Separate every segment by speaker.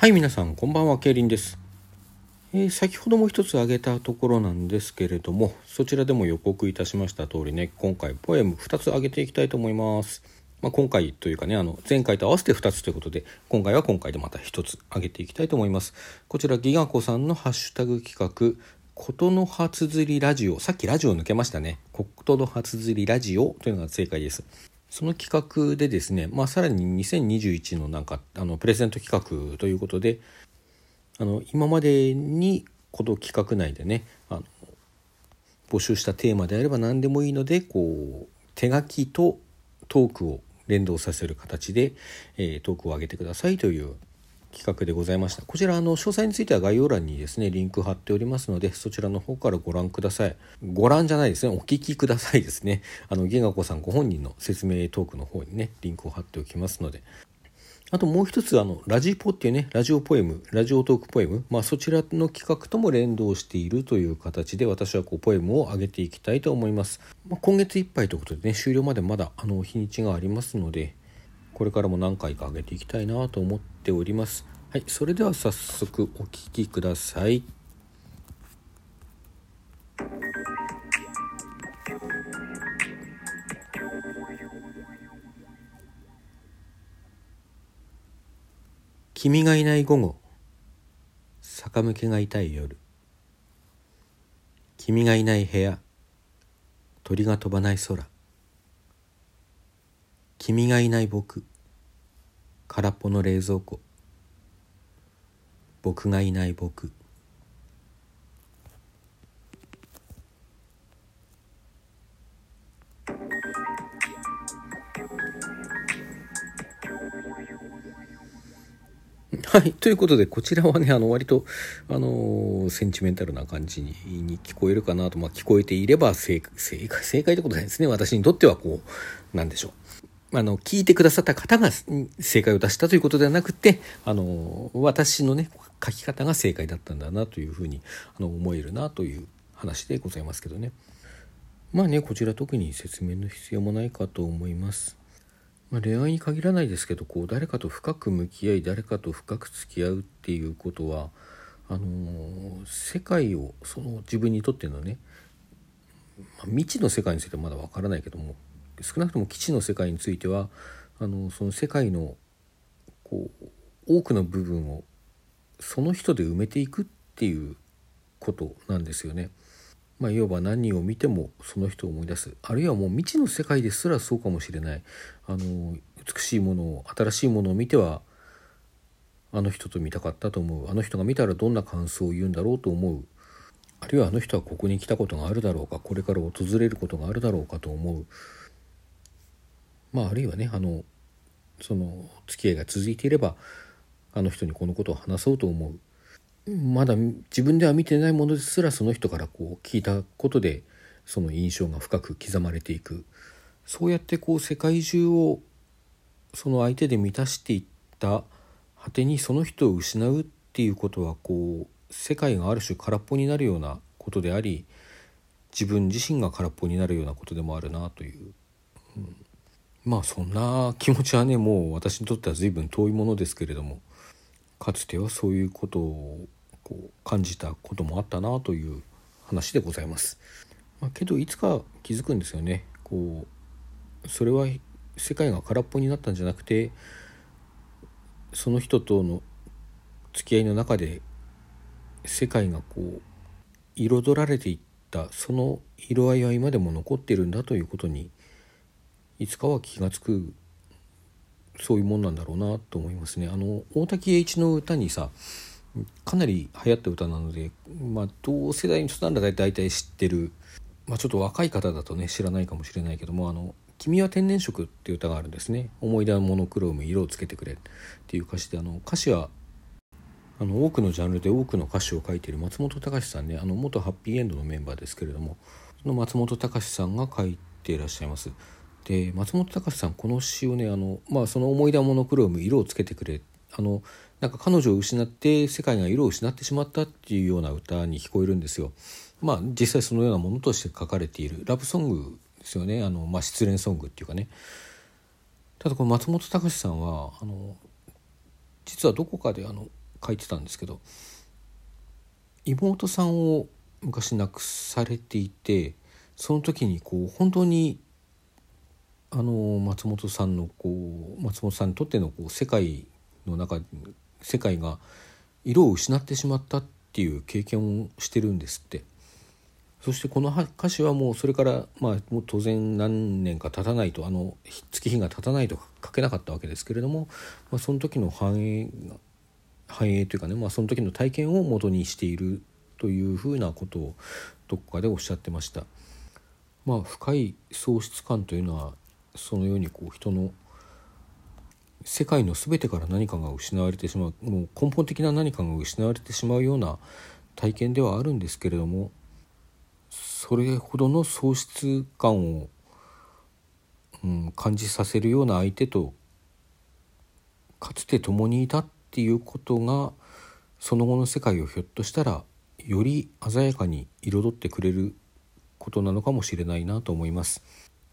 Speaker 1: はい皆さんこんばんはケイリンです、えー、先ほども一つ挙げたところなんですけれどもそちらでも予告いたしました通りね今回ポエム2つ挙げていきたいと思います。まあ、今回というかねあの前回と合わせて2つということで今回は今回でまた1つ挙げていきたいと思います。こちらギガ子さんのハッシュタグ企画ことの初釣りラジオ。さっきラジオ抜けましたね。ことの初釣りラジオというのが正解です。その企画でですね、まあ、さらに2021のなんかあのプレゼント企画ということであの今までにこの企画内でねあの募集したテーマであれば何でもいいのでこう手書きとトークを連動させる形で、えー、トークを上げてくださいという企画でございました。こちらの詳細については概要欄にですねリンク貼っておりますのでそちらの方からご覧ください。ご覧じゃないですね。お聞きくださいですね。あのゲガコさんご本人の説明トークの方にねリンクを貼っておきますので。あともう一つあのラジポっていうねラジオポエムラジオトークポエム、まあ、そちらの企画とも連動しているという形で私はこうポエムを上げていきたいと思います、まあ、今月いっぱいということでね終了までまだあの日にちがありますのでこれからも何回か上げていきたいなと思っております。はい、それでは早速お聞きください。君がいない午後坂向けが痛い夜。君がいない部屋鳥が飛ばない空。君がいない僕空っぽの冷蔵庫僕がいない僕はい。ということで、こちらはね、あの、割と、あのー、センチメンタルな感じにに聞こえるかなと、まあ、聞こえていれば正解、正解、正解ってことないですね。私にとっては、こう、なんでしょう。あの、聞いてくださった方が正解を出したということではなくて、あの、私のね、書き方が正解だったんだなというふうにあの思えるなという話でございますけどね。まあね、こちら特に説明の必要もないかと思います。まあ、恋愛に限らないですけど、こう、誰かと深く向き合い、誰かと深く付き合うっていうことは、あの、世界を、その自分にとってのね、まあ、未知の世界についてはまだわからないけども、少なくとも基地の世界についてはあのその世界のこう多くの部分をその人で埋めていくっていうことなんですよね。まあ、いわば何を見てもその人を思い出す。あるいはもう未知の世界ですらそうかもしれない。あの美しいものを新しいものを見てはあの人と見たかったと思う。あの人が見たらどんな感想を言うんだろうと思う。あるいはあの人はここに来たことがあるだろうかこれから訪れることがあるだろうかと思う。まああるいはねあのその付き合いが続いていればあの人にこのことを話そうと思う。まだ自分では見てないものですらその人からこう聞いたことでその印象が深く刻まれていく。そうやってこう世界中をその相手で満たしていった果てにその人を失うっていうことはこう世界がある種空っぽになるようなことであり自分自身が空っぽになるようなことでもあるなという、まあそんな気持ちはねもう私にとっては随分遠いものですけれどもかつてはそういうことをこう感じたこともあったなという話でございます。まあ、けどいつか気づくんですよね。こうそれは世界が空っぽになったんじゃなくてその人との付き合いの中で世界がこう彩られていったその色合いは今でも残ってるんだということにいつかは気が付くそういうもんなんだろうなと思いますね。あの大滝栄一の歌にさかなり流行った歌なので、まあ、同世代の人なら大体知ってる、まあ、ちょっと若い方だとね知らないかもしれないけども「あの君は天然色」っていう歌があるんですね「思い出のモノクローム色をつけてくれ」っていう歌詞であの歌詞はあの多くのジャンルで多くの歌詞を書いている松本隆さんねあの元ハッピーエンドのメンバーですけれどもその松本隆さんが書いていらっしゃいます。で松本隆さんこの詩をねあの、まあ、その思い出モノクローム色をつけてくれあのなんか彼女を失って世界が色を失ってしまったっていうような歌に聞こえるんですよ。まあ実際そのようなものとして書かれているラブソングですよねあの、まあ、失恋ソングっていうかね。ただこの松本隆さんはあの実はどこかであの書いてたんですけど妹さんを昔亡くされていてその時にこう本当にあの松本さんのこう松本さんにとってのこう世界の中世界が色を失ってしまったっていう経験をしてるんですってそしてこの歌詞はもうそれからまあもう当然何年か経たないとあの月日が経たないと書けなかったわけですけれども、まあ、その時の繁栄繁栄というかね、まあ、その時の体験を元にしているというふうなことをどこかでおっしゃってました。まあ、深い喪失感というのはそのようにこう人の世界の全てから何かが失われてしまうもう根本的な何かが失われてしまうような体験ではあるんですけれどもそれほどの喪失感を、うん、感じさせるような相手とかつて共にいたっていうことがその後の世界をひょっとしたらより鮮やかに彩ってくれることなのかもしれないなと思います。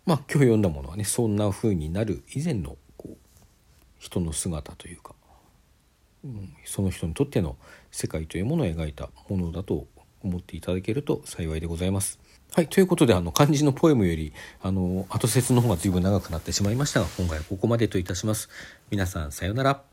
Speaker 1: まあ今日読んだものはねそんな風になる以前のこう人の姿というか、うん、その人にとっての世界というものを描いたものだと思っていただけると幸いでございます。はい。ということで、あの、漢字のポエムより、あの、後説の方が随分長くなってしまいましたが、今回はここまでといたします。皆さん、さようなら。